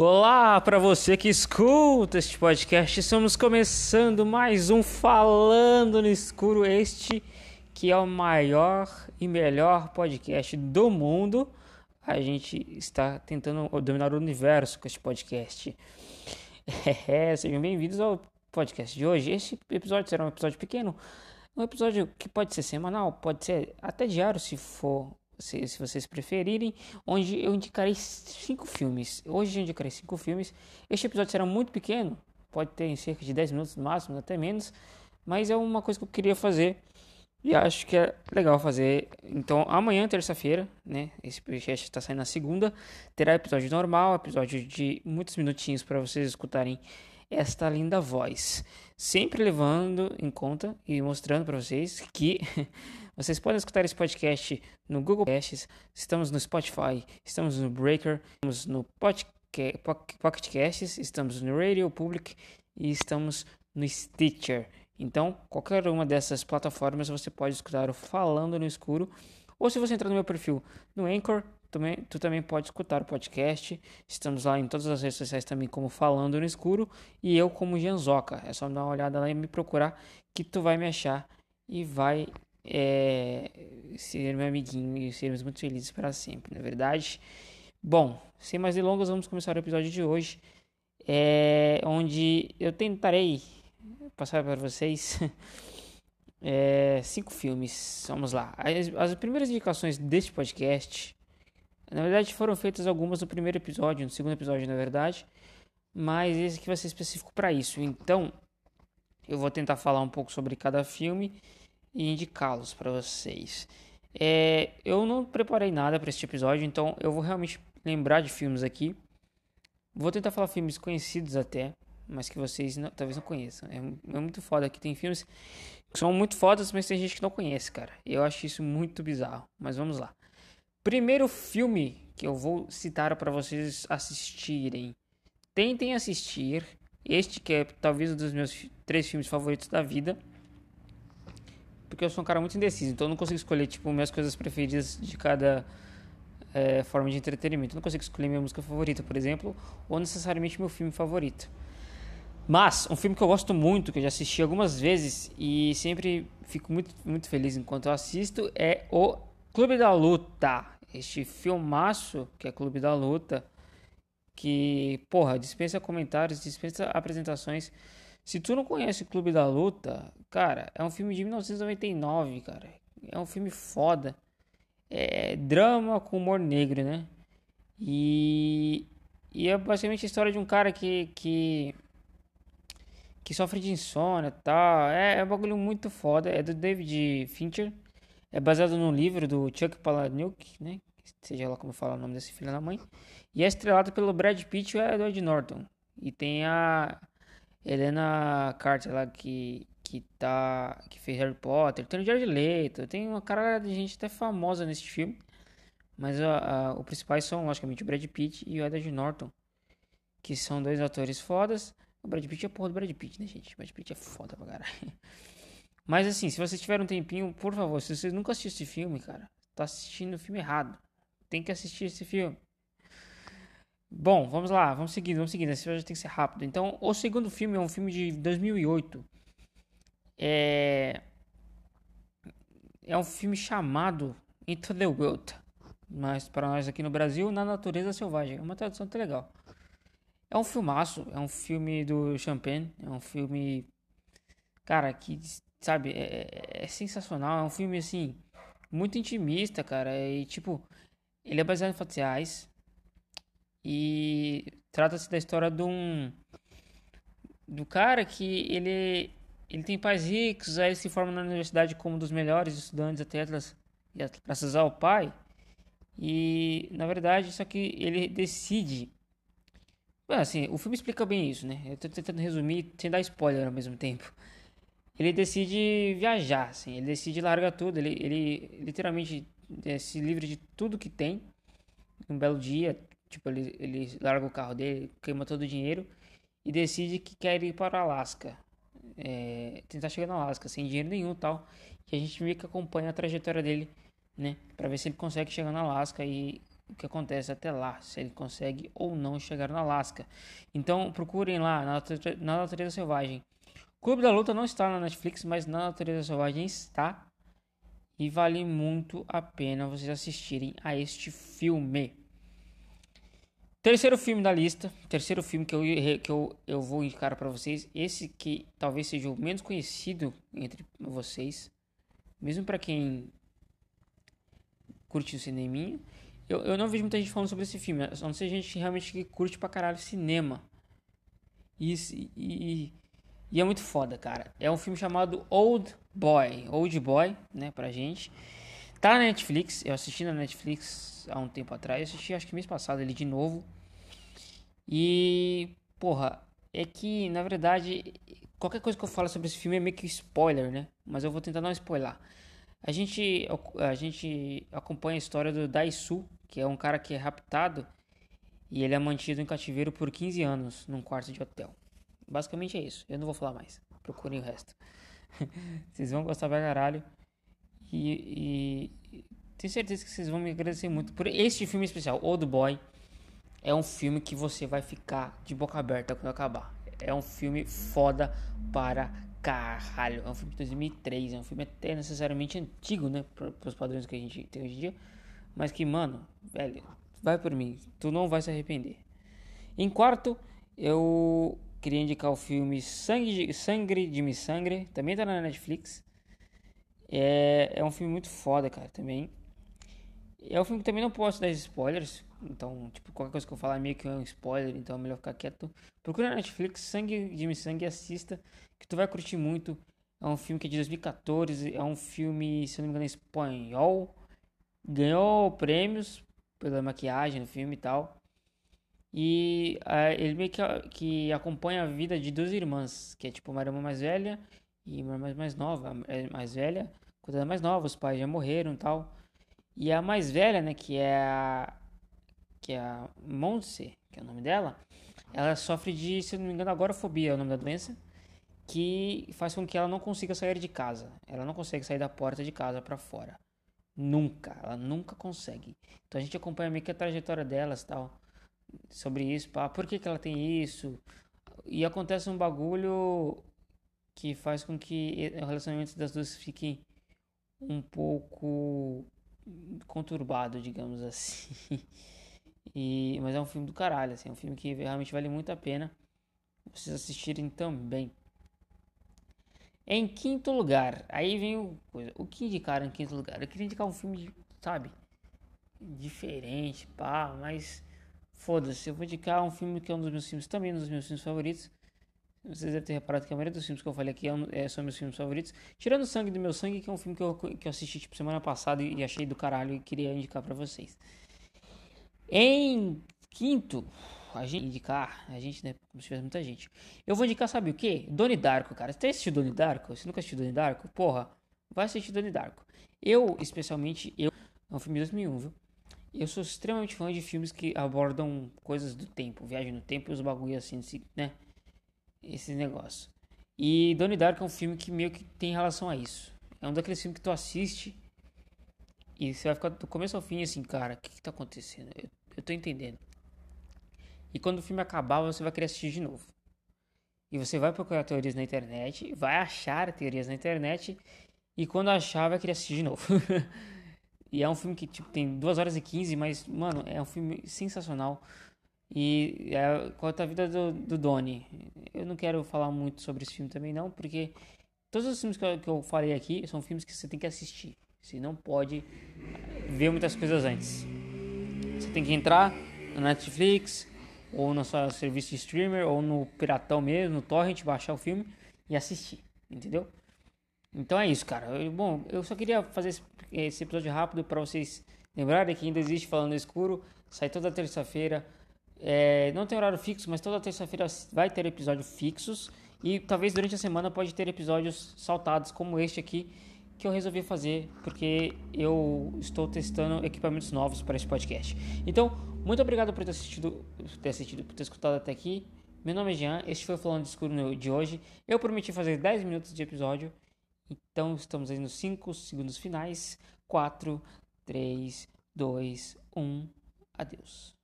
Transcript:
Olá para você que escuta este podcast. Estamos começando mais um Falando no Escuro, este que é o maior e melhor podcast do mundo. A gente está tentando dominar o universo com este podcast. É, sejam bem-vindos ao podcast de hoje. Este episódio será um episódio pequeno, um episódio que pode ser semanal, pode ser até diário se for se, se vocês preferirem, onde eu indicarei cinco filmes. Hoje eu indicarei cinco filmes. Este episódio será muito pequeno, pode ter em cerca de 10 minutos máximo, até menos, mas é uma coisa que eu queria fazer e acho que é legal fazer. Então, amanhã, terça-feira, né? Esse podcast está saindo na segunda, terá episódio normal, episódio de muitos minutinhos para vocês escutarem esta linda voz. Sempre levando em conta e mostrando para vocês que Vocês podem escutar esse podcast no Google Podcasts, estamos no Spotify, estamos no Breaker, estamos no Pocket Casts, estamos no Radio Public e estamos no Stitcher. Então, qualquer uma dessas plataformas você pode escutar o Falando no Escuro. Ou se você entrar no meu perfil no Anchor, também, tu também pode escutar o podcast. Estamos lá em todas as redes sociais também como Falando no Escuro. E eu como Janzoca. É só dar uma olhada lá e me procurar que tu vai me achar e vai é, ser meu amiguinho e sermos muito felizes para sempre, na é verdade. Bom, sem mais delongas, vamos começar o episódio de hoje, é, onde eu tentarei passar para vocês é, cinco filmes. Vamos lá. As, as, primeiras indicações deste podcast, na verdade, foram feitas algumas no primeiro episódio, no segundo episódio, na verdade, mas esse aqui vai ser específico para isso. Então, eu vou tentar falar um pouco sobre cada filme e indicá-los para vocês. É, eu não preparei nada para este episódio, então eu vou realmente lembrar de filmes aqui. Vou tentar falar filmes conhecidos até, mas que vocês não, talvez não conheçam. É, é, muito foda aqui. Tem filmes que são muito fodas, mas tem gente que não conhece, cara. Eu acho isso muito bizarro. Mas vamos lá. Primeiro filme que eu vou citar para vocês assistirem. Tentem assistir este que é talvez um dos meus três filmes favoritos da vida porque eu sou um cara muito indeciso, então eu não consigo escolher, tipo, minhas coisas preferidas de cada é, forma de entretenimento. Eu não consigo escolher minha música favorita, por exemplo, ou necessariamente meu filme favorito. Mas, um filme que eu gosto muito, que eu já assisti algumas vezes e sempre fico muito, muito feliz enquanto eu assisto, é o Clube da Luta. Este filmaço, que é Clube da Luta, que, porra, dispensa comentários, dispensa apresentações. Se tu não conhece Clube da Luta, cara, é um filme de 1999, cara. É um filme foda. É drama com humor negro, né? E, e é basicamente a história de um cara que, que, que sofre de insônia e tal. É, é um bagulho muito foda. É do David Fincher. É baseado no livro do Chuck Palahniuk, né? Seja lá como fala o nome desse filho da mãe. E é estrelado pelo Brad Pitt e o Edward Norton. E tem a Helena Carter lá que, que tá. que fez Harry Potter, tem o Jared Leto, tem uma cara de gente até famosa nesse filme. Mas a, os principais são, logicamente, o Brad Pitt e o Edward Norton. Que são dois atores fodas. O Brad Pitt é porra do Brad Pitt, né, gente? O Brad Pitt é foda pra caralho. Mas assim, se vocês tiverem um tempinho, por favor, se vocês nunca assistiram esse filme, cara, tá assistindo o filme errado. Tem que assistir esse filme. Bom, vamos lá, vamos seguindo, vamos seguindo. Esse já tem que ser rápido. Então, o segundo filme é um filme de 2008. É é um filme chamado Into the Wild, mas para nós aqui no Brasil, Na Natureza Selvagem. É uma tradução até legal. É um filmaço, é um filme do Champagne, é um filme cara que sabe, é, é, é sensacional, é um filme assim muito intimista, cara, e tipo, ele é baseado em fatos reais, e trata-se da história de um do cara que ele ele tem pais ricos, aí ele se forma na universidade como um dos melhores estudantes atletas graças ao pai. E na verdade, só que ele decide assim, o filme explica bem isso, né? Eu tô tentando resumir sem dar spoiler ao mesmo tempo. Ele decide viajar, assim, ele decide largar tudo, ele, ele literalmente é, se livra de tudo que tem. Um belo dia, Tipo, ele, ele larga o carro dele, queima todo o dinheiro e decide que quer ir para o Alasca. É, tentar chegar no Alasca sem dinheiro nenhum tal. E a gente meio que acompanha a trajetória dele, né? Pra ver se ele consegue chegar no Alasca e o que acontece até lá, se ele consegue ou não chegar no Alasca. Então procurem lá na, na Natureza Selvagem. Clube da Luta não está na Netflix, mas na Natureza Selvagem está. E vale muito a pena vocês assistirem a este filme. Terceiro filme da lista, terceiro filme que eu, que eu, eu vou indicar para vocês, esse que talvez seja o menos conhecido entre vocês, mesmo para quem curte o cineminha. Eu, eu não vejo muita gente falando sobre esse filme, a não ser gente realmente que curte pra caralho cinema. E, e, e é muito foda, cara. É um filme chamado Old Boy, Old Boy, né, pra gente. Tá na Netflix, eu assisti na Netflix há um tempo atrás, assisti acho que mês passado ele de novo. E, porra, é que na verdade qualquer coisa que eu falo sobre esse filme é meio que spoiler, né? Mas eu vou tentar não spoiler. A gente, a gente acompanha a história do Daisu, que é um cara que é raptado e ele é mantido em cativeiro por 15 anos num quarto de hotel. Basicamente é isso. Eu não vou falar mais. Procurem o resto. vocês vão gostar pra caralho. E, e, tenho certeza que vocês vão me agradecer muito por este filme especial, Old Boy. É um filme que você vai ficar de boca aberta quando acabar. É um filme foda para caralho. É um filme de 2003. É um filme até necessariamente antigo, né? Para os padrões que a gente tem hoje em dia. Mas que, mano, velho, vai por mim. Tu não vai se arrepender. Em quarto, eu queria indicar o filme Sangue de, Sangre de Me Sangre, também tá na Netflix. É, é um filme muito foda, cara, também. É um filme que também não posso dar spoilers, então, tipo, qualquer coisa que eu falar é meio que um spoiler, então é melhor ficar quieto. Procura na Netflix Sangue de Sangue e assista, que tu vai curtir muito. É um filme que é de 2014, é um filme, se eu não me engano, é espanhol. Ganhou prêmios pela maquiagem no filme e tal. E uh, ele meio que, que acompanha a vida de duas irmãs, que é tipo uma irmã mais velha e uma irmã mais nova. É mais velha, quando ela é mais nova, os pais já morreram e tal. E a mais velha, né, que é a, que é a Montse, que é o nome dela, ela sofre de, se não me engano, agorafobia é o nome da doença, que faz com que ela não consiga sair de casa. Ela não consegue sair da porta de casa para fora. Nunca, ela nunca consegue. Então a gente acompanha meio que a trajetória delas tal sobre isso, pá, por que, que ela tem isso? E acontece um bagulho que faz com que o relacionamento das duas fique um pouco conturbado, digamos assim. E, mas é um filme do caralho, assim, é um filme que realmente vale muito a pena vocês assistirem também. Em quinto lugar, aí vem o, o que indicar em quinto lugar? Eu queria indicar um filme, sabe, diferente, pá, mas Foda-se, eu vou indicar um filme que é um dos meus filmes, também um dos meus filmes favoritos. Vocês devem ter reparado que a maioria dos filmes que eu falei aqui é, é, são meus filmes favoritos. Tirando Sangue do Meu Sangue, que é um filme que eu, que eu assisti tipo, semana passada e, achei do caralho e queria indicar para vocês. Em quinto, a gente indicar, a gente, né, como se tivesse muita gente. Eu vou indicar, sabe o que? Doni Darko, cara. Você tem assistido Doni Darko? Você nunca assistiu Doni Darko? Porra, vai assistir Doni Darko. Eu, especialmente, eu. É um filme de 2001, viu? Eu sou extremamente fã de filmes que abordam coisas do tempo, viagem no tempo e os bagulho assim, né? Esse negócio. E Donnie Darko é um filme que meio que tem relação a isso. É um daqueles filmes que tu assiste e você vai ficar do começo ao fim assim, cara, o que, que tá acontecendo? Eu, eu tô entendendo. E quando o filme acabar, você vai querer assistir de novo. E você vai procurar teorias na internet, vai achar teorias na internet, e quando achar, vai querer assistir de novo. E é um filme que tipo, tem 2 horas e 15, mas, mano, é um filme sensacional. E é, a vida do, do Donnie. Eu não quero falar muito sobre esse filme também, não, porque todos os filmes que eu, que eu falei aqui são filmes que você tem que assistir. Você não pode ver muitas coisas antes. Você tem que entrar na Netflix, ou no seu serviço de streamer, ou no Piratão mesmo, no Torrent, baixar o filme e assistir. Entendeu? Então é isso, cara. Eu, bom, eu só queria fazer esse, esse episódio rápido para vocês lembrarem que ainda existe Falando Escuro. Sai toda terça-feira. É, não tem horário fixo, mas toda terça-feira vai ter episódios fixos. E talvez durante a semana pode ter episódios saltados, como este aqui, que eu resolvi fazer porque eu estou testando equipamentos novos para esse podcast. Então, muito obrigado por ter assistido, ter assistido, por ter escutado até aqui. Meu nome é Jean, este foi o Falando Escuro de hoje. Eu prometi fazer 10 minutos de episódio. Então estamos aí nos 5 segundos finais. 4, 3, 2, 1. Adeus.